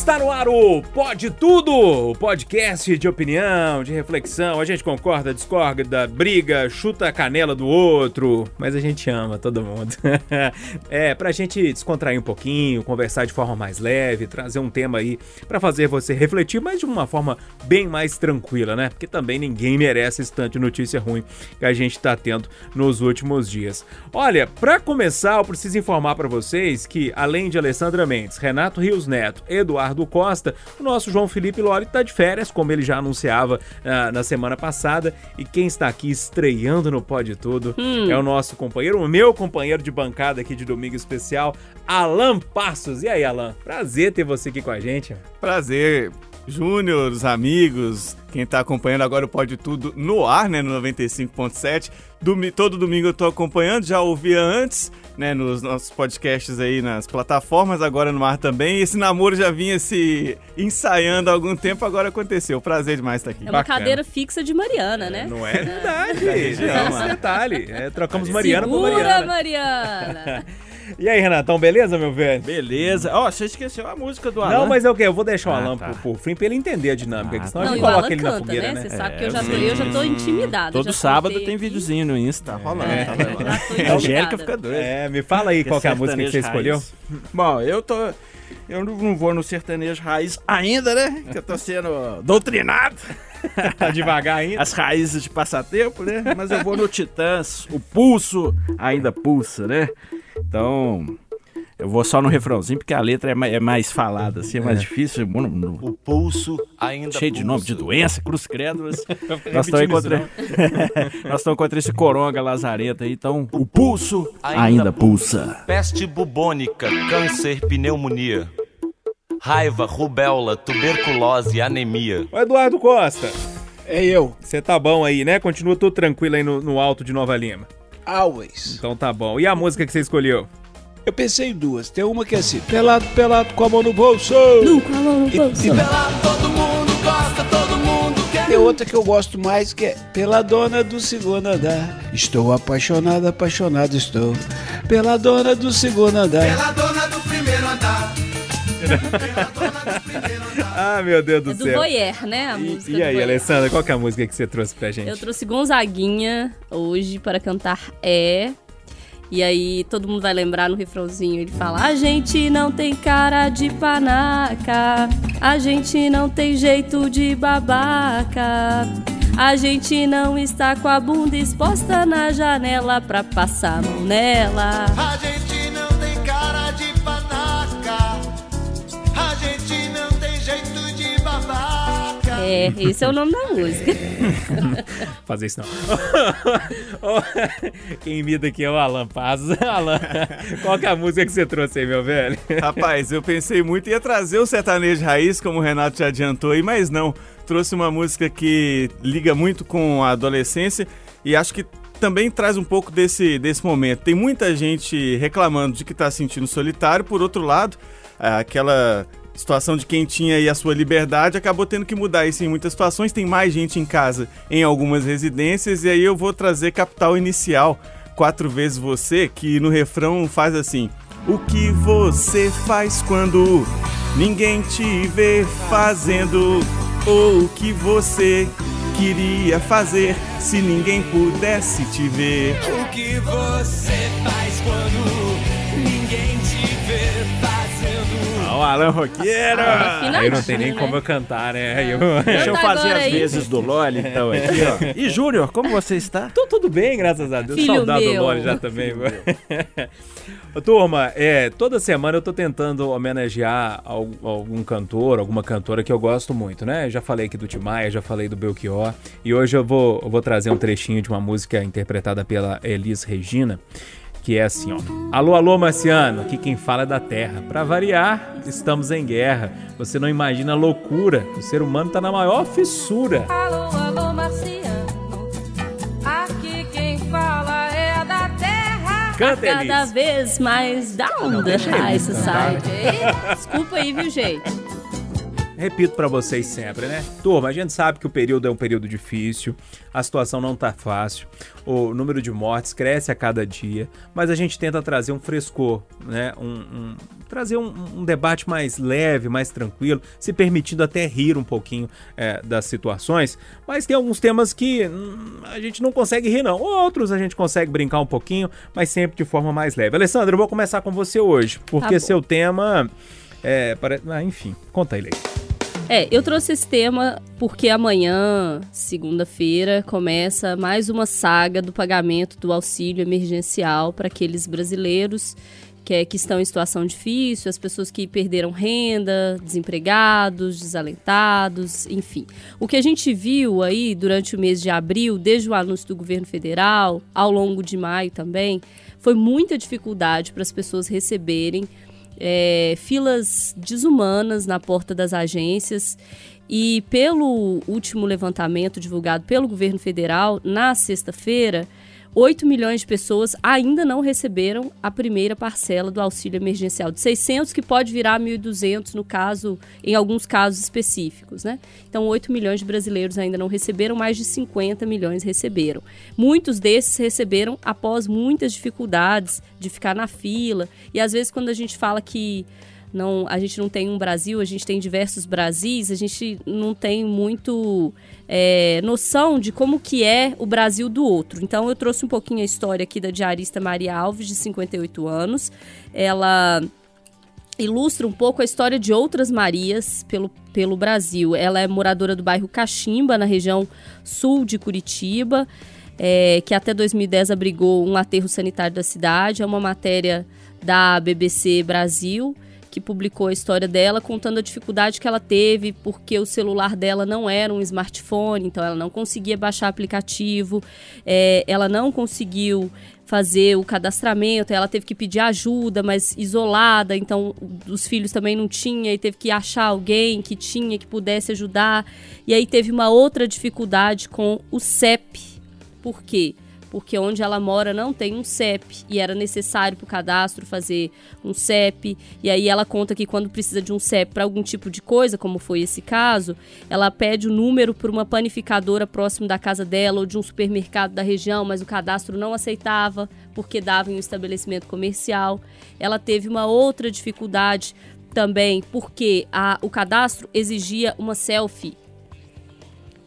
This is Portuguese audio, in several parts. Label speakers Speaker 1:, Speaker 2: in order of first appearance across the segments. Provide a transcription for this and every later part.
Speaker 1: Está no ar o Pode Tudo, o podcast de opinião, de reflexão. A gente concorda, discorda, briga, chuta a canela do outro, mas a gente ama todo mundo. é, pra gente descontrair um pouquinho, conversar de forma mais leve, trazer um tema aí para fazer você refletir, mas de uma forma bem mais tranquila, né? Porque também ninguém merece esse tanto de notícia ruim que a gente tá tendo nos últimos dias. Olha, para começar, eu preciso informar para vocês que além de Alessandra Mendes, Renato Rios Neto, Eduardo Eduardo Costa. O nosso João Felipe Loli está de férias, como ele já anunciava uh, na semana passada. E quem está aqui estreando no Pode Tudo hum. é o nosso companheiro, o meu companheiro de bancada aqui de domingo especial, Alan Passos. E aí, Alan? Prazer ter você aqui com a gente.
Speaker 2: Prazer. Júnior, os amigos, quem está acompanhando agora o Pode Tudo no ar, né, no 95.7. Domi todo domingo eu estou acompanhando, já ouvia antes, né, nos nossos podcasts aí nas plataformas, agora no ar também. Esse namoro já vinha se ensaiando há algum tempo, agora aconteceu. Prazer demais estar aqui.
Speaker 3: É uma Bacana. cadeira fixa de Mariana, né?
Speaker 1: Não é verdade. É, esse detalhe. É, trocamos Mariana
Speaker 3: Segura,
Speaker 1: por Mariana.
Speaker 3: Mariana.
Speaker 1: E aí, Renatão, beleza, meu velho?
Speaker 2: Beleza. Ó, oh, você esqueceu a música do Alan.
Speaker 1: Não, mas é o quê? Eu vou deixar o ah, Alan tá. pro, pro fim pra ele entender a dinâmica, ah, senão
Speaker 3: não,
Speaker 1: a gente coloca ele
Speaker 3: canta,
Speaker 1: na fogueira,
Speaker 3: né?
Speaker 1: né?
Speaker 3: Você sabe que eu já, tô, eu já tô intimidada.
Speaker 2: Todo sábado tem videozinho no Insta, tá rolando. É.
Speaker 3: Tá a Angélica
Speaker 1: fica doida. É, me fala aí qual é a música que você escolheu.
Speaker 2: Bom, eu tô... Eu não vou no sertanejo raiz ainda, né? Que eu tô sendo doutrinado.
Speaker 1: tá devagar ainda.
Speaker 2: As raízes de passatempo, né? Mas eu vou no Titãs. O pulso ainda pulsa, né? Então, eu vou só no refrãozinho, porque a letra é mais, é mais falada, assim, é mais é. difícil. No, no,
Speaker 4: o pulso ainda
Speaker 2: Cheio
Speaker 4: pulsa.
Speaker 2: de nome de doença, cruz credo. Mas nós estamos contra... nós estamos contra esse coronga lazareta aí, então o pulso ainda, ainda pulsa.
Speaker 4: Peste bubônica, câncer, pneumonia. Raiva, rubéola, tuberculose, anemia.
Speaker 1: O Eduardo Costa.
Speaker 5: É eu.
Speaker 1: Você tá bom aí, né? Continua tudo tranquilo aí no, no alto de Nova Lima.
Speaker 5: Always.
Speaker 1: Então tá bom. E a música que você escolheu?
Speaker 5: Eu pensei em duas. Tem uma que é assim: pelado, pelado com a mão no bolso.
Speaker 3: Não, com a mão no bolso.
Speaker 5: E, e pelado todo mundo gosta, todo mundo quer. Tem outra que eu gosto mais que é pela dona do segundo andar. Estou apaixonado, apaixonado estou. Pela dona do segundo andar.
Speaker 6: Pela dona do primeiro andar.
Speaker 1: ah, meu Deus do
Speaker 3: é do
Speaker 1: céu.
Speaker 3: Voyeur, né? A
Speaker 1: e,
Speaker 3: música
Speaker 1: e aí, Alessandra, qual que é a música que você trouxe pra gente?
Speaker 3: Eu trouxe Gonzaguinha hoje para cantar É e aí todo mundo vai lembrar no refrãozinho, ele fala: A gente não tem cara de panaca, a gente não tem jeito de babaca. A gente não está com a bunda exposta na janela pra passar a mão nela.
Speaker 6: A gente
Speaker 3: É, esse é o nome da música.
Speaker 1: Fazer isso não. Quem imita aqui é o Alan Paz. Alan, qual que é a música que você trouxe aí, meu velho?
Speaker 2: Rapaz, eu pensei muito em ia trazer o sertanejo raiz, como o Renato já adiantou aí, mas não. Trouxe uma música que liga muito com a adolescência e acho que também traz um pouco desse, desse momento. Tem muita gente reclamando de que está se sentindo solitário, por outro lado, aquela situação de quem tinha aí a sua liberdade acabou tendo que mudar isso em muitas situações. Tem mais gente em casa em algumas residências, e aí eu vou trazer Capital Inicial, quatro vezes você, que no refrão faz assim: O que você faz quando ninguém te vê fazendo? Ou o que você queria fazer se ninguém pudesse te ver?
Speaker 6: O que você faz quando
Speaker 1: o Alan Roqueiro! Ah, aí não tem nem né? como eu cantar, né? Eu...
Speaker 2: Deixa eu fazer as vezes do Loli, então, aqui, ó. E Júnior, como você está?
Speaker 1: Tô tudo bem, graças a Deus.
Speaker 3: Filho
Speaker 1: Saudade
Speaker 3: meu.
Speaker 1: do Loli já também. Turma, é, toda semana eu tô tentando homenagear algum cantor, alguma cantora que eu gosto muito, né? Já falei aqui do Timaya, já falei do Belchior. E hoje eu vou, eu vou trazer um trechinho de uma música interpretada pela Elis Regina que é assim, ó. Alô, alô, Marciano, aqui quem fala é da Terra. Para variar, estamos em guerra. Você não imagina a loucura. O ser humano tá na maior fissura.
Speaker 7: Alô, alô, Marciano, aqui quem fala é da Terra.
Speaker 1: Canta,
Speaker 3: Cada vez mais down the high society. Desculpa aí, viu, gente?
Speaker 1: Repito pra vocês sempre, né? Turma, a gente sabe que o período é um período difícil, a situação não tá fácil, o número de mortes cresce a cada dia, mas a gente tenta trazer um frescor, né? Um, um- trazer um, um debate mais leve, mais tranquilo, se permitindo até rir um pouquinho é, das situações, mas tem alguns temas que hum, a gente não consegue rir, não. Outros a gente consegue brincar um pouquinho, mas sempre de forma mais leve. Alessandra, eu vou começar com você hoje, porque
Speaker 3: bom.
Speaker 1: seu tema. É, pare... ah, enfim, conta aí, Lei.
Speaker 3: É, eu trouxe esse tema porque amanhã, segunda-feira, começa mais uma saga do pagamento do auxílio emergencial para aqueles brasileiros que, é- que estão em situação difícil, as pessoas que perderam renda, desempregados, desalentados, enfim. O que a gente viu aí durante o mês de abril, desde o anúncio do governo federal, ao longo de maio também, foi muita dificuldade para as pessoas receberem é, filas desumanas na porta das agências. E pelo último levantamento divulgado pelo governo federal, na sexta-feira, 8 milhões de pessoas ainda não receberam a primeira parcela do auxílio emergencial de 600, que pode virar 1.200 no caso, em alguns casos específicos, né? Então, 8 milhões de brasileiros ainda não receberam, mais de 50 milhões receberam. Muitos desses receberam após muitas dificuldades de ficar na fila. E às vezes quando a gente fala que não, a gente não tem um Brasil, a gente tem diversos Brasis, a gente não tem muito é, noção de como que é o Brasil do outro. Então eu trouxe um pouquinho a história aqui da diarista Maria Alves, de 58 anos. Ela ilustra um pouco a história de outras Marias pelo, pelo Brasil. Ela é moradora do bairro Caximba, na região sul de Curitiba, é, que até 2010 abrigou um aterro sanitário da cidade. É uma matéria da BBC Brasil que publicou a história dela contando a dificuldade que ela teve porque o celular dela não era um smartphone, então ela não conseguia baixar aplicativo, é, ela não conseguiu fazer o cadastramento, ela teve que pedir ajuda, mas isolada, então os filhos também não tinha e teve que achar alguém que tinha que pudesse ajudar. E aí teve uma outra dificuldade com o CEP. Por quê? Porque onde ela mora não tem um CEP e era necessário para o cadastro fazer um CEP. E aí ela conta que quando precisa de um CEP para algum tipo de coisa, como foi esse caso, ela pede o número para uma panificadora próximo da casa dela ou de um supermercado da região, mas o cadastro não aceitava porque dava em um estabelecimento comercial. Ela teve uma outra dificuldade também porque a- o cadastro exigia uma selfie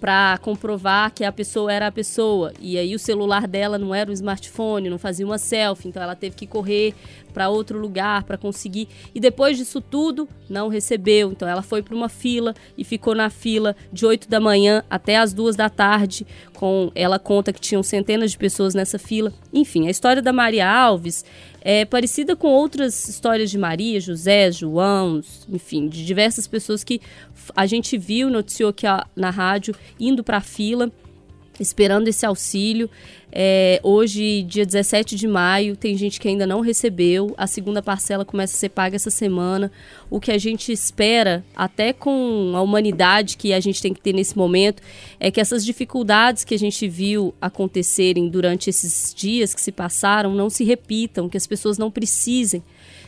Speaker 3: para comprovar que a pessoa era a pessoa. E aí o celular dela não era um smartphone, não fazia uma selfie, então ela teve que correr para outro lugar para conseguir. E depois disso tudo, não recebeu. Então ela foi para uma fila e ficou na fila de 8 da manhã até as duas da tarde. Com ela conta que tinham centenas de pessoas nessa fila. Enfim, a história da Maria Alves é parecida com outras histórias de Maria, José, João, enfim, de diversas pessoas que a gente viu, noticiou aqui na rádio, indo para a fila, esperando esse auxílio. É, hoje, dia 17 de maio, tem gente que ainda não recebeu. A segunda parcela começa a ser paga essa semana. O que a gente espera, até com a humanidade que a gente tem que ter nesse momento, é que essas dificuldades que a gente viu acontecerem durante esses dias que se passaram não se repitam, que as pessoas não precisem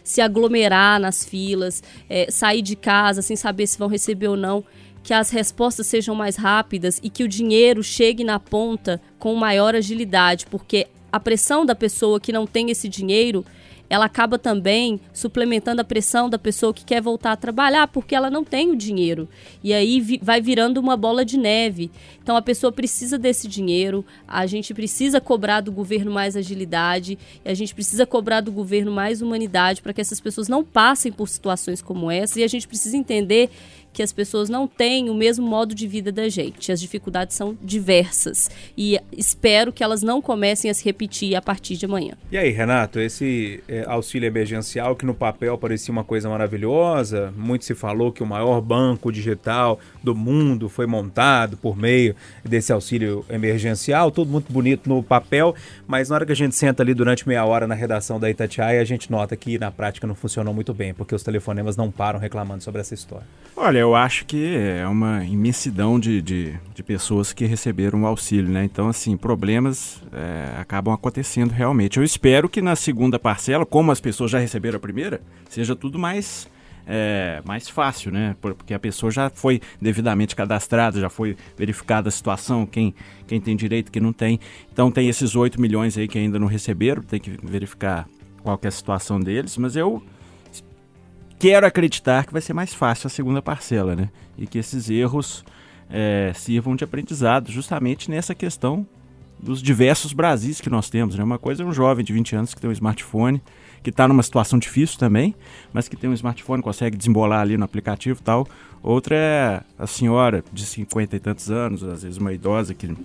Speaker 3: se aglomerar nas filas, é, sair de casa sem saber se vão receber ou não que as respostas sejam mais rápidas e que o dinheiro chegue na ponta com maior agilidade, porque a pressão da pessoa que não tem esse dinheiro, ela acaba também suplementando a pressão da pessoa que quer voltar a trabalhar, porque ela não tem o dinheiro. E aí vi- vai virando uma bola de neve. Então a pessoa precisa desse dinheiro, a gente precisa cobrar do governo mais agilidade, a gente precisa cobrar do governo mais humanidade para que essas pessoas não passem por situações como essa, e a gente precisa entender que as pessoas não têm o mesmo modo de vida da gente. As dificuldades são diversas e espero que elas não comecem a se repetir a partir de amanhã.
Speaker 1: E aí, Renato, esse é, auxílio emergencial que no papel parecia uma coisa maravilhosa, muito se falou que o maior banco digital do mundo foi montado por meio desse auxílio emergencial, tudo muito bonito no papel, mas na hora que a gente senta ali durante meia hora na redação da Itatiaia, a gente nota que na prática não funcionou muito bem, porque os telefonemas não param reclamando sobre essa história.
Speaker 8: Olha, eu acho que é uma imensidão de, de, de pessoas que receberam o auxílio, né? Então, assim, problemas é, acabam acontecendo realmente. Eu espero que na segunda parcela, como as pessoas já receberam a primeira, seja tudo mais é, mais fácil, né? Porque a pessoa já foi devidamente cadastrada, já foi verificada a situação, quem, quem tem direito, quem não tem. Então tem esses 8 milhões aí que ainda não receberam, tem que verificar qual que é a situação deles, mas eu quero acreditar que vai ser mais fácil a segunda parcela, né? E que esses erros é, sirvam de aprendizado justamente nessa questão dos diversos Brasis que nós temos. Né? Uma coisa é um jovem de 20 anos que tem um smartphone, que está numa situação difícil também, mas que tem um smartphone, consegue desembolar ali no aplicativo e tal. Outra é a senhora de 50 e tantos anos, às vezes uma idosa que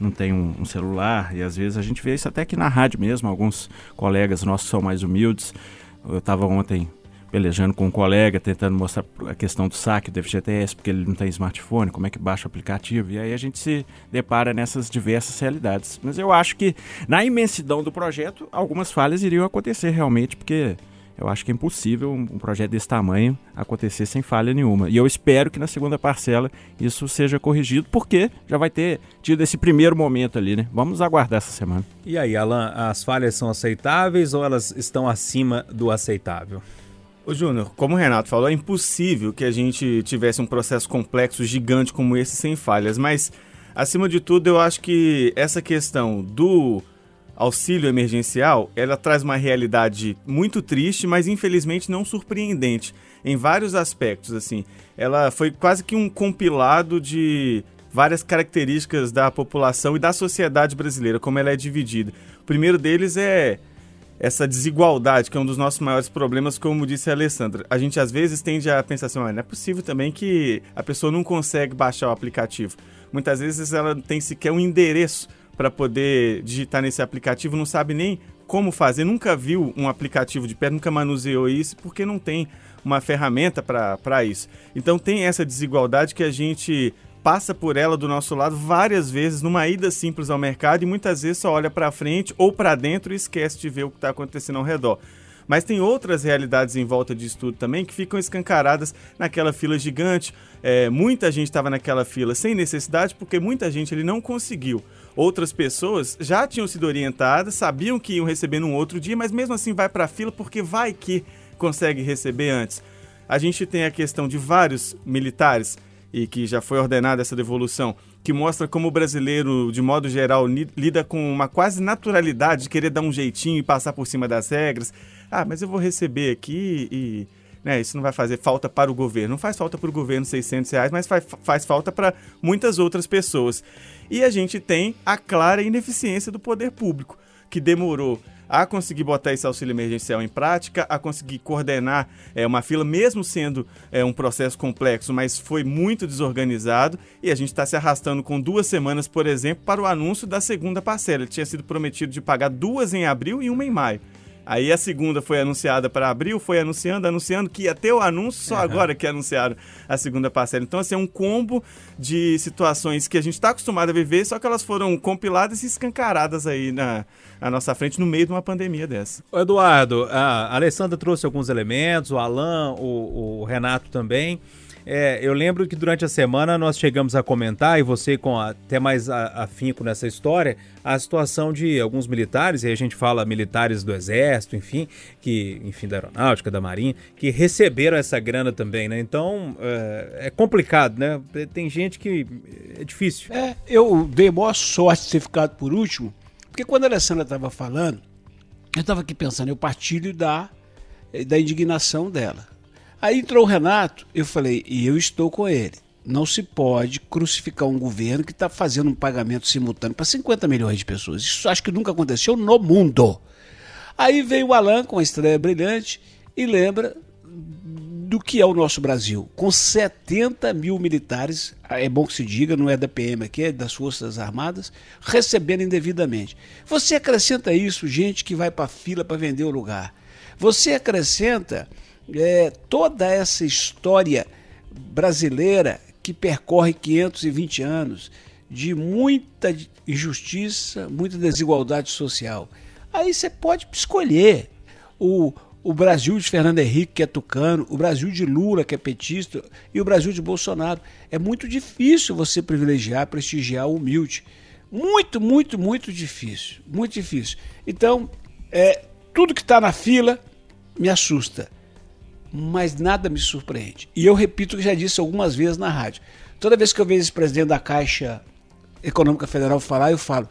Speaker 8: não tem um, um, celular, e às vezes a gente vê isso até aqui na rádio mesmo, alguns colegas nossos são mais humildes. Eu estava ontem pelejando com um colega, tentando mostrar a questão do saque do FGTS, porque ele não tem smartphone, como é que baixa o aplicativo, e aí a gente se depara nessas diversas realidades. Mas eu acho que na imensidão do projeto, algumas falhas iriam acontecer realmente, porque eu acho que é impossível um projeto desse tamanho acontecer sem falha nenhuma. E eu espero que na segunda parcela isso seja corrigido, porque já vai ter tido esse primeiro momento ali, né? Vamos aguardar essa semana.
Speaker 1: E aí, Alan, as falhas são aceitáveis ou elas estão acima do aceitável?
Speaker 2: Ô Júnior, como o Renato falou, é impossível que a gente tivesse um processo complexo, gigante como esse, sem falhas. Mas, acima de tudo, eu acho que essa questão do auxílio emergencial, ela traz uma realidade muito triste, mas infelizmente não surpreendente em vários aspectos, assim. Ela foi quase que um compilado de várias características da população e da sociedade brasileira, como ela é dividida. O primeiro deles é essa desigualdade, que é um dos nossos maiores problemas, como disse a Alessandra. A gente às vezes tende a pensar assim, ah, não é possível também que a pessoa não consegue baixar o aplicativo. Muitas vezes ela tem sequer um endereço para poder digitar nesse aplicativo, não sabe nem como fazer, nunca viu um aplicativo de pé, nunca manuseou isso, porque não tem uma ferramenta para isso. Então tem essa desigualdade que a gente passa por ela do nosso lado várias vezes numa ida simples ao mercado e muitas vezes só olha para frente ou para dentro e esquece de ver o que está acontecendo ao redor. Mas tem outras realidades em volta disso tudo também que ficam escancaradas naquela fila gigante. É, muita gente estava naquela fila sem necessidade porque muita gente ele não conseguiu. Outras pessoas já tinham sido orientadas, sabiam que iam receber num outro dia, mas mesmo assim vai para a fila porque vai que consegue receber antes. A gente tem a questão de vários militares e que já foi ordenada essa devolução, que mostra como o brasileiro, de modo geral, lida com uma quase naturalidade de querer dar um jeitinho e passar por cima das regras. Ah, mas eu vou receber aqui e. Né, isso não vai fazer falta para o governo. Não faz falta para o governo 600 reais, mas faz, faz falta para muitas outras pessoas. E a gente tem a clara ineficiência do poder público, que demorou a conseguir botar esse auxílio emergencial em prática, a conseguir coordenar é, uma fila, mesmo sendo é, um processo complexo, mas foi muito desorganizado e a gente está se arrastando com duas semanas, por exemplo, para o anúncio da segunda parcela. Ele tinha sido prometido de pagar duas em abril e uma em maio. Aí a segunda foi anunciada para abril, foi anunciando, anunciando que ia ter o anúncio, só uhum. agora que anunciaram a segunda parcela. Então, assim, é um combo de situações que a gente está acostumado a viver, só que elas foram compiladas e escancaradas aí na, na nossa frente no meio de uma pandemia dessa.
Speaker 1: Eduardo, a Alessandra trouxe alguns elementos, o Alan, o, o Renato também. É, eu lembro que durante a semana nós chegamos a comentar, e você com até mais afinco nessa história, a situação de alguns militares, e a gente fala militares do Exército, enfim, que, enfim, da Aeronáutica, da Marinha, que receberam essa grana também, né? Então, é, é complicado, né? Tem gente que é difícil.
Speaker 5: É, eu dei maior sorte de ter ficado por último, porque quando a Alessandra estava falando, eu estava aqui pensando, eu partilho da, da indignação dela. Aí entrou o Renato, eu falei, e eu estou com ele. Não se pode crucificar um governo que está fazendo um pagamento simultâneo para 50 milhões de pessoas. Isso acho que nunca aconteceu no mundo. Aí veio o Alan com a estreia brilhante e lembra do que é o nosso Brasil. Com 70 mil militares, é bom que se diga, não é da PM aqui, é das Forças Armadas, recebendo indevidamente. Você acrescenta isso, gente que vai para a fila para vender o lugar. Você acrescenta é, toda essa história brasileira que percorre 520 anos de muita injustiça, muita desigualdade social. Aí você pode escolher o, o Brasil de Fernando Henrique, que é tucano, o Brasil de Lula, que é petista, e o Brasil de Bolsonaro. É muito difícil você privilegiar, prestigiar o humilde. Muito, muito, muito difícil. Muito difícil. Então, é, tudo que está na fila me assusta mas nada me surpreende. E eu repito o que já disse algumas vezes na rádio. Toda vez que eu vejo esse presidente da Caixa Econômica Federal falar, eu falo: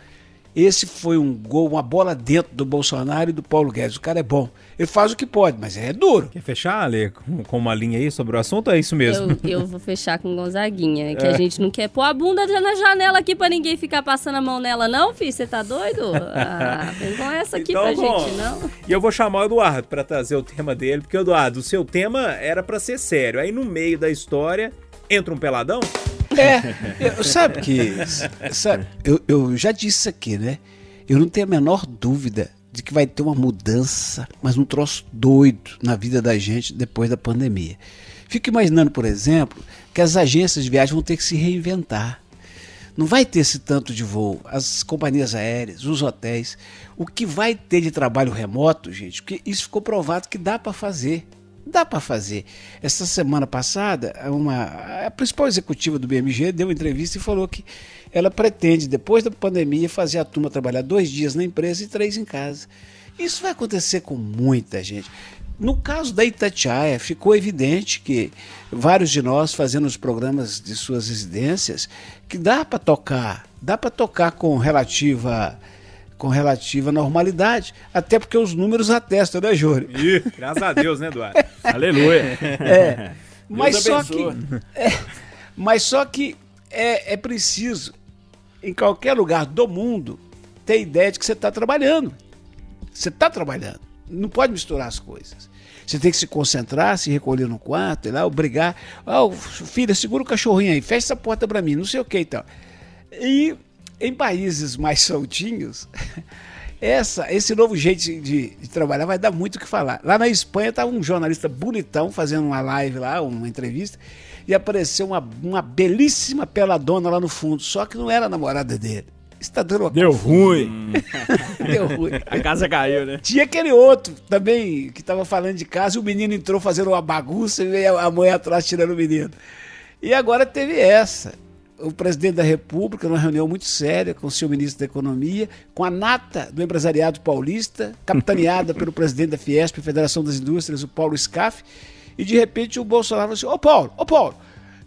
Speaker 5: esse foi um gol, uma bola dentro do Bolsonaro e do Paulo Guedes. O cara é bom. Ele faz o que pode, mas é duro.
Speaker 1: Quer fechar, Ale, com, uma linha aí sobre o assunto? É isso mesmo.
Speaker 3: Eu, eu vou fechar com Gonzaguinha, que a gente não quer pôr a bunda na janela aqui pra ninguém ficar passando a mão nela, não, filho? Você tá doido? Ah, vem com essa aqui
Speaker 1: Então,
Speaker 3: pra
Speaker 1: bom.
Speaker 3: gente, não.
Speaker 1: E eu vou chamar o Eduardo pra trazer o tema dele, porque, Eduardo, o seu tema era pra ser sério. Aí no meio da história entra um peladão?
Speaker 5: É, eu- sabe que. Sabe, eu, eu já disse aqui, né? Eu não tenho a menor dúvida de que vai ter uma mudança, mas um troço doido na vida da gente depois da pandemia. Fico imaginando, por exemplo, que as agências de viagem vão ter que se reinventar. Não vai ter esse tanto de voo. As companhias aéreas, os hotéis. O que vai ter de trabalho remoto, gente, porque isso ficou provado que dá para fazer. Dá para fazer. Essa semana passada, uma, a principal executiva do BMG deu uma entrevista e falou que ela pretende, depois da pandemia, fazer a turma trabalhar dois dias na empresa e três em casa. Isso vai acontecer com muita gente. No caso da Itatiaia, ficou evidente que vários de nós fazendo os programas de suas residências, que dá para tocar, dá para tocar com relativa com relativa normalidade, até porque os números atestam, né, Júlio?
Speaker 1: Ih, graças a Deus, né, Eduardo?
Speaker 8: Aleluia.
Speaker 5: É, mas só que, é, mas só que é, é preciso, em qualquer lugar do mundo, ter ideia de que você está trabalhando. Você está trabalhando. Não pode misturar as coisas. Você tem que se concentrar, se recolher no quarto, ir lá, obrigar. Ah, filha, segura o cachorrinho aí, fecha essa porta para mim, não sei o que e tal. E em países mais soltinhos, essa, esse novo jeito de, de- trabalhar vai dar muito o que falar. Lá na Espanha estava um jornalista bonitão fazendo uma live lá, uma entrevista, e apareceu uma, uma belíssima peladona lá no fundo, só que não era a namorada dele. Isso tá dando uma
Speaker 8: Deu ruim.
Speaker 5: Deu ruim.
Speaker 8: A casa caiu, né?
Speaker 5: Tinha aquele outro também que estava falando de casa e o menino entrou fazendo uma bagunça e veio a mãe atrás tirando o menino. E agora teve essa. O presidente da República, numa reunião muito séria com o seu ministro da Economia, com a nata do empresariado paulista, capitaneada pelo presidente da Fiesp, Federação das Indústrias, o Paulo Scaff, e de repente o Bolsonaro falou assim: Ô Paulo, ô Paulo,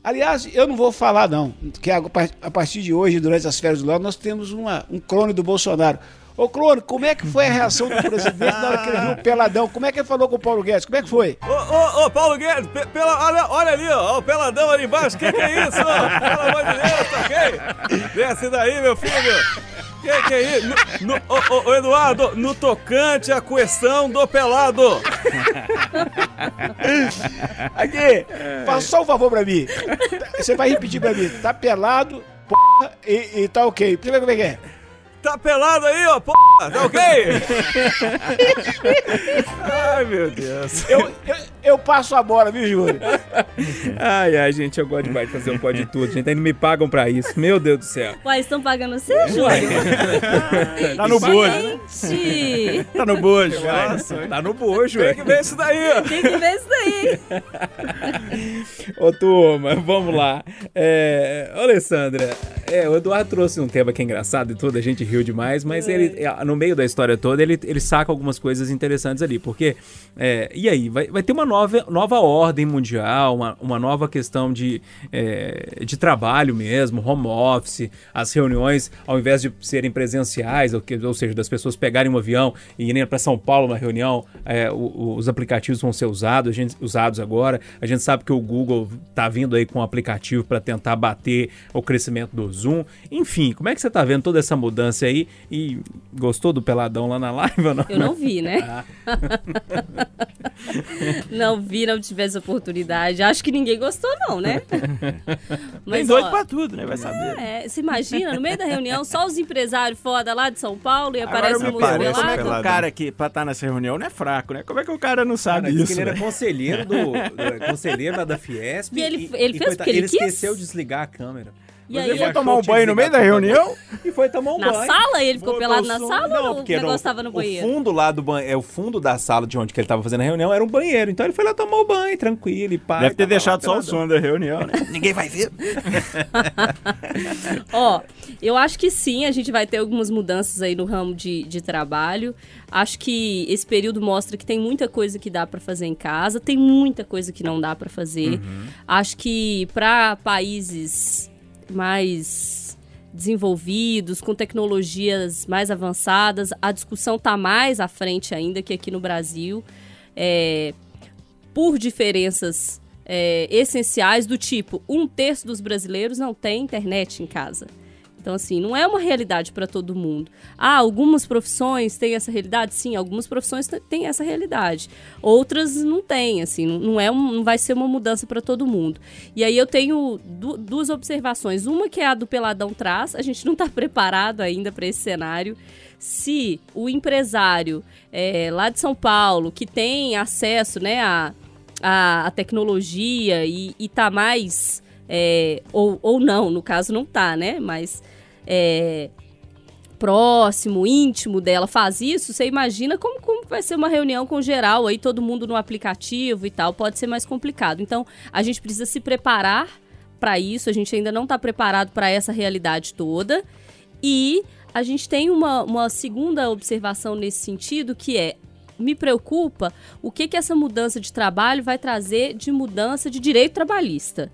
Speaker 5: aliás, eu não vou falar não, que a partir de hoje, durante as férias do Léo, nós temos uma, um clone do Bolsonaro. Ô, Clone, como é que foi a reação do presidente na hora que ele viu o peladão? Como é que ele falou com o Paulo Guedes? Como é que foi?
Speaker 2: Ô, ô, ô, Paulo Guedes, pe- pela, olha, olha ali, ó, o peladão ali embaixo, que que é isso? Pelo amor de Deus, tá ok? Desce daí, meu filho. Que que é isso? No, no- ô, ô, ô, Eduardo, no tocante à questão do pelado.
Speaker 5: Aqui, faça só um favor pra mim. Você vai repetir pra mim. Tá pelado, porra, e, e tá ok. Eu ver como é que é.
Speaker 2: Tá pelado aí, ó, p***, tá ok? Ai, meu Deus.
Speaker 5: Eu, eu, eu passo a bola, viu, Júlio?
Speaker 1: Ai, ai, gente, eu gosto demais de fazer um pó de tudo, gente. Ainda me pagam pra isso. Meu Deus do céu.
Speaker 3: Uai, estão pagando você, Júlio?
Speaker 8: Tá no bojo.
Speaker 3: Gente,
Speaker 8: Tá no bojo.
Speaker 1: Nossa, tá no bojo,
Speaker 2: Tem que ver isso daí, ó.
Speaker 3: tem que ver isso daí.
Speaker 1: Ô, turma, vamos lá. É, ô, Alessandra, é, o Eduardo trouxe um tema que é engraçado e tudo, a gente riu demais, mas ele, é, no meio da história toda, ele, ele saca algumas coisas interessantes ali, porque, é, e aí, vai, vai ter uma nova, nova ordem mundial, uma, uma nova questão de, é, de trabalho mesmo, home office, as reuniões, ao invés de serem presenciais, ou, que- ou seja, das pessoas pegarem um avião e irem para São Paulo uma reunião, é, o- os aplicativos vão ser usados, a gente, usados agora. A gente sabe que o Google tá vindo aí com um aplicativo para tentar bater o crescimento do Zoom. Enfim, como é que você tá vendo toda essa mudança aí? E gostou do peladão lá na live ou não?
Speaker 3: Eu não vi, né? não vi, não tive essa oportunidade. Acho que ninguém gostou, não, né?
Speaker 8: Tem
Speaker 3: Mas,
Speaker 8: doido
Speaker 3: ó,
Speaker 8: pra tudo, né? Vai saber.
Speaker 3: é, você imagina, no meio da reunião, só os empresários foda lá de São Paulo e aparece um
Speaker 8: como é que o cara aqui, pra estar nessa reunião, não é fraco, né? Como é que o cara não sabe
Speaker 1: Cara,
Speaker 8: isso?
Speaker 1: que ele era
Speaker 8: né?
Speaker 1: conselheiro do, do- conselheiro lá da Fiesp.
Speaker 3: E ele- ele fez
Speaker 1: coitado,
Speaker 3: porque ele
Speaker 1: ele
Speaker 3: quis?
Speaker 1: esqueceu de desligar a câmera.
Speaker 3: E
Speaker 1: Mas
Speaker 3: aí,
Speaker 1: ele
Speaker 8: Foi tomar um banho no meio da
Speaker 1: o
Speaker 8: reunião?
Speaker 1: E foi tomar um
Speaker 3: na
Speaker 1: banho.
Speaker 3: sala ele ficou
Speaker 1: Botou
Speaker 3: pelado
Speaker 1: o
Speaker 3: na sala
Speaker 1: não,
Speaker 3: ou o
Speaker 1: porque era
Speaker 3: negócio tava no
Speaker 1: o
Speaker 3: banheiro?
Speaker 1: fundo lá do banheiro, é o fundo da sala de onde que ele tava fazendo a reunião era um banheiro. Então ele foi lá tomar o banho, tranquilo, e pá.
Speaker 8: Deve ter deixado só o som da reunião, né?
Speaker 1: Ninguém vai ver.
Speaker 3: Ó, eu acho que sim, a gente vai ter algumas mudanças aí no ramo de, de trabalho. Acho que esse período mostra que tem muita coisa que dá pra fazer em casa, tem muita coisa que não dá pra fazer. Acho que para países mais desenvolvidos, com tecnologias mais avançadas, a discussão tá mais à frente ainda que aqui no Brasil. É, por diferenças é, essenciais do tipo um terço dos brasileiros não tem internet em casa. Então, assim, não é uma realidade para todo mundo. Ah, algumas profissões têm essa realidade? Sim, algumas profissões têm essa realidade. Outras não têm, assim, não- é um- não vai ser uma mudança para todo mundo. E aí eu tenho du- duas observações. Uma que é a do Peladão traz, a gente não está preparado ainda para esse cenário. Se o empresário é, lá de São Paulo, que tem acesso né, a, a tecnologia e, e tá mais. É, ou, ou não, no caso não tá, né? Mas é, próximo, íntimo dela faz isso, você imagina como, como vai ser uma reunião com geral aí, todo mundo no aplicativo e tal, pode ser mais complicado. Então, a gente precisa se preparar para isso, a gente ainda não está preparado para essa realidade toda. E a gente tem uma, uma segunda observação nesse sentido, que é me preocupa o que, que essa mudança de trabalho vai trazer de mudança de direito trabalhista.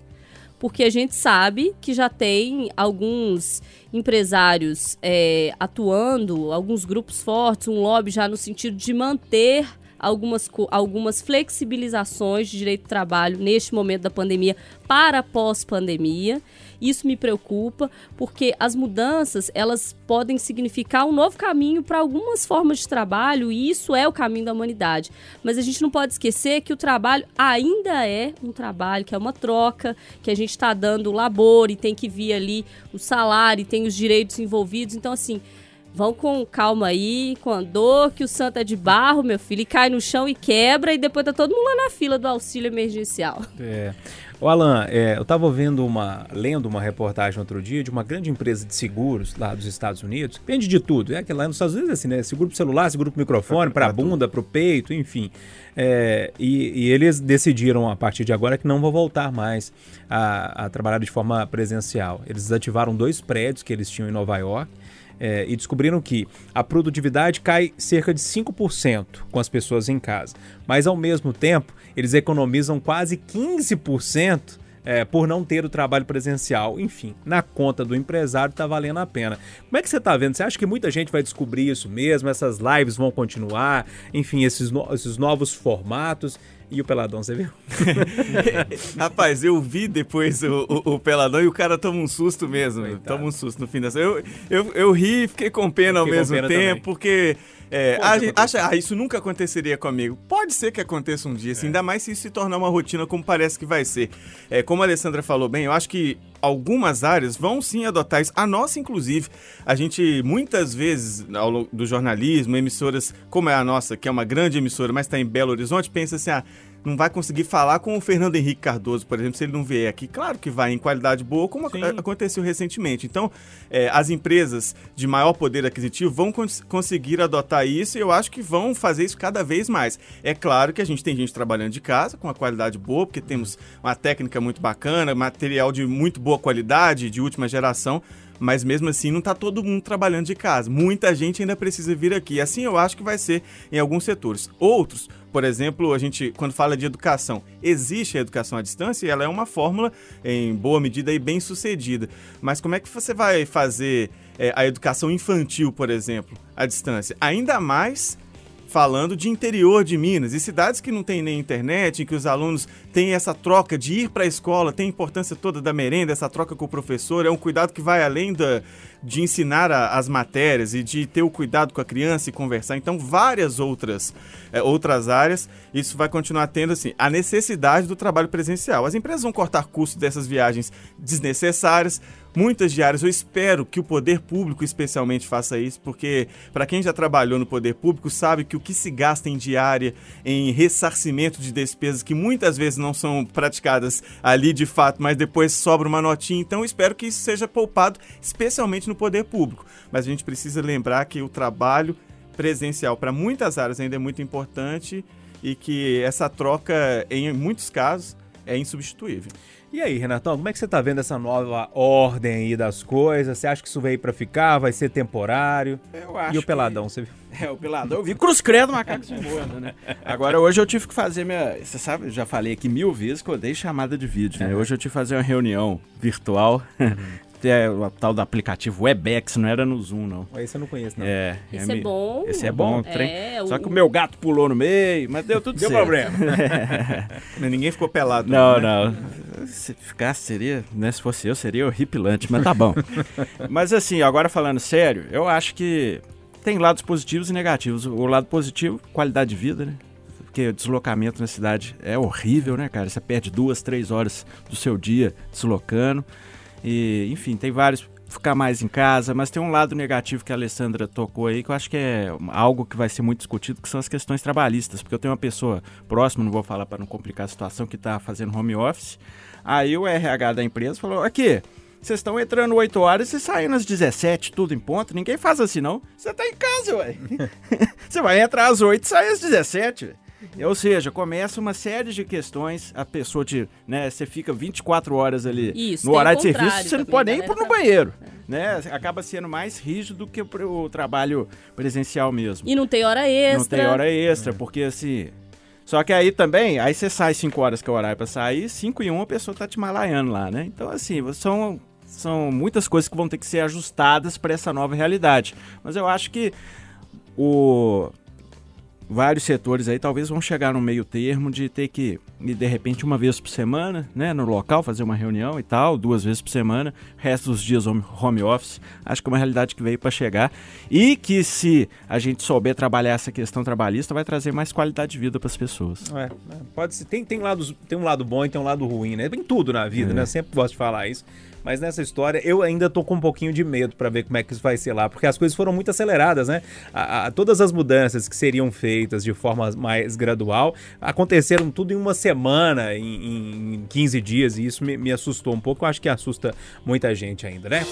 Speaker 3: Porque a gente sabe que já tem alguns empresários é, atuando, alguns grupos fortes, um lobby já no sentido de manter algumas, algumas flexibilizações de direito do trabalho neste momento da pandemia para pós-pandemia. Isso me preocupa, porque as mudanças elas podem significar um novo caminho para algumas formas de trabalho, e isso é o caminho da humanidade. Mas a gente não pode esquecer que o trabalho ainda é um trabalho, que é uma troca, que a gente está dando labor e tem que vir ali o salário, tem os direitos envolvidos. Então, assim, Vão com calma aí, com a dor, que o santo é de barro, meu filho, e cai no chão e quebra, e depois tá todo mundo lá na fila do auxílio emergencial.
Speaker 1: É. O Alan, é, eu estava vendo uma, lendo uma reportagem outro dia de uma grande empresa de seguros lá dos Estados Unidos, vende de tudo. É que lá nos Estados Unidos é assim, né? Seguro pro celular, seguro pro microfone, para a bunda, pro peito, enfim. É, e, e eles decidiram a partir de agora que não vão voltar mais a, a trabalhar de forma presencial. Eles desativaram dois prédios que eles tinham em Nova York. É, e descobriram que a produtividade cai cerca de 5% com as pessoas em casa. Mas, ao mesmo tempo, eles economizam quase 15% é, por não ter o trabalho presencial. Enfim, na conta do empresário está valendo a pena. Como é que você está vendo? Você acha que muita gente vai descobrir isso mesmo? Essas lives vão continuar? Enfim, esses, no- esses novos formatos? E o Peladão, você viu?
Speaker 2: Rapaz, eu vi depois o, o- o Peladão e o cara toma um susto mesmo.
Speaker 1: Coitado.
Speaker 2: Toma um susto no fim dessa. Eu, eu, eu ri e fiquei com pena ao
Speaker 1: Fiquei com
Speaker 2: mesmo
Speaker 1: pena
Speaker 2: tempo,
Speaker 1: também.
Speaker 2: porque. É, a acha, ah, isso nunca aconteceria comigo. Pode ser que aconteça um dia, assim, ainda mais se isso se tornar uma rotina como parece que vai ser. É, como a Alessandra falou bem, eu acho que algumas áreas vão sim adotar isso. A nossa, inclusive, a gente muitas vezes, ao longo do jornalismo, emissoras como é a nossa, que é uma grande emissora, mas está em Belo Horizonte, pensa assim, ah, não vai conseguir falar com o Fernando Henrique Cardoso, por exemplo, se ele não vier aqui. Claro que vai em qualidade boa, como
Speaker 1: Sim.
Speaker 2: aconteceu recentemente. Então, é, as empresas de maior poder aquisitivo vão cons- conseguir adotar isso e eu acho que vão fazer isso cada vez mais. É claro que a gente tem gente trabalhando de casa com uma qualidade boa, porque temos uma técnica muito bacana, material de muito boa qualidade, de última geração. Mas mesmo assim não está todo mundo trabalhando de casa. Muita gente ainda precisa vir aqui. Assim eu acho que vai ser em alguns setores. Outros, por exemplo, a gente quando fala de educação, existe a educação à distância e ela é uma fórmula em boa medida e bem sucedida. Mas como é que você vai fazer é, a educação infantil, por exemplo, à distância? Ainda mais falando de interior de Minas. E cidades que não tem nem internet, em que os alunos têm essa troca de ir para a escola, tem a importância toda da merenda, essa troca com o professor, é um cuidado que vai além da, de ensinar a- as matérias e de ter o cuidado com a criança e conversar. Então, várias outras, é, outras áreas, isso vai continuar tendo assim, a necessidade do trabalho presencial. As empresas vão cortar custos dessas viagens desnecessárias, muitas diárias. Eu espero que o poder público especialmente faça isso, porque para quem já trabalhou no poder público sabe que o que se gasta em diária, em ressarcimento de despesas que muitas vezes não são praticadas ali de fato, mas depois sobra uma notinha. Então eu espero que isso seja poupado, especialmente no poder público. Mas a gente precisa lembrar que o trabalho presencial para muitas áreas ainda é muito importante e que essa troca, em muitos casos, é insubstituível.
Speaker 1: E aí, Renatão, como é que você tá vendo essa nova ordem aí das coisas? Você acha que isso veio pra ficar? Vai ser temporário?
Speaker 8: Eu
Speaker 1: E
Speaker 8: acho
Speaker 1: o Peladão, você viu?
Speaker 8: que- É, o Peladão. Eu vi Cruz Credo, macaco se morda, né? Agora, hoje eu tive que fazer minha... Você sabe, eu já falei aqui mil vezes que eu odeio chamada de vídeo, né? Hoje eu tive que fazer uma reunião virtual. Tem o tal do aplicativo Webex, não era no Zoom, não.
Speaker 1: Esse eu não conheço, não.
Speaker 8: É,
Speaker 3: Esse é
Speaker 8: me-
Speaker 3: bom.
Speaker 8: Esse é bom,
Speaker 3: É,
Speaker 8: trem.
Speaker 3: o-
Speaker 8: Só que o meu gato pulou no meio, mas deu tudo
Speaker 1: Deu
Speaker 8: certo.
Speaker 1: problema.
Speaker 2: Mas Ninguém ficou pelado.
Speaker 8: Não,
Speaker 2: né?
Speaker 8: não. Se ficasse, seria, né? Se fosse eu, seria horripilante, mas tá bom. mas assim, agora falando sério, eu acho que tem lados positivos e negativos. O lado positivo, qualidade de vida, né? Porque o deslocamento na cidade é horrível, né, cara? Você perde duas, três horas do seu dia deslocando. E, enfim, tem vários. Ficar mais em casa, mas tem um lado negativo que a Alessandra tocou aí, que eu acho que é algo que vai ser muito discutido, que são as questões trabalhistas. Porque eu tenho uma pessoa próxima, não vou falar para não complicar a situação, que está fazendo home office. Aí o RH da empresa falou: aqui, vocês estão entrando 8 horas e saindo às 17, tudo em ponto. Ninguém faz assim, não. Você tá em casa, ué. Você vai entrar às 8 e sai às 17, ué. Ou seja, começa uma série de questões, a pessoa te, né, você fica 24 horas ali
Speaker 3: Isso,
Speaker 8: no horário de serviço, você não pode nem ir no
Speaker 3: tá-
Speaker 8: banheiro, né? Acaba sendo mais rígido do que o, trabalho presencial mesmo.
Speaker 3: E não tem hora extra.
Speaker 8: Não tem hora extra, porque assim. Só que aí também, aí você sai 5 horas que é o horário pra sair, 5 e 1 a pessoa tá te malaiando lá, né? Então, assim, são, são muitas coisas que vão ter que ser ajustadas para essa nova realidade. Mas eu acho que o. Vários setores aí talvez vão chegar no meio termo de ter que ir de repente uma vez por semana, né, no local, fazer uma reunião e tal, duas vezes por semana, resto dos dias home, home office. Acho que é uma realidade que veio para chegar e que se a gente souber trabalhar essa questão trabalhista, vai trazer mais qualidade de vida para as pessoas.
Speaker 1: É, é, pode ser. Tem, tem, lados, tem um lado bom e tem um lado ruim, né? Tem tudo na vida,
Speaker 8: É.
Speaker 1: né? Eu sempre gosto de falar isso. Mas nessa história, eu ainda tô com um pouquinho de medo pra ver como é que isso vai ser lá, porque as coisas foram muito aceleradas, né? A- a- todas as mudanças que seriam feitas de forma mais gradual aconteceram tudo em uma semana, em, em 15 dias, e isso me, me assustou um pouco. Eu acho que assusta muita gente ainda, né?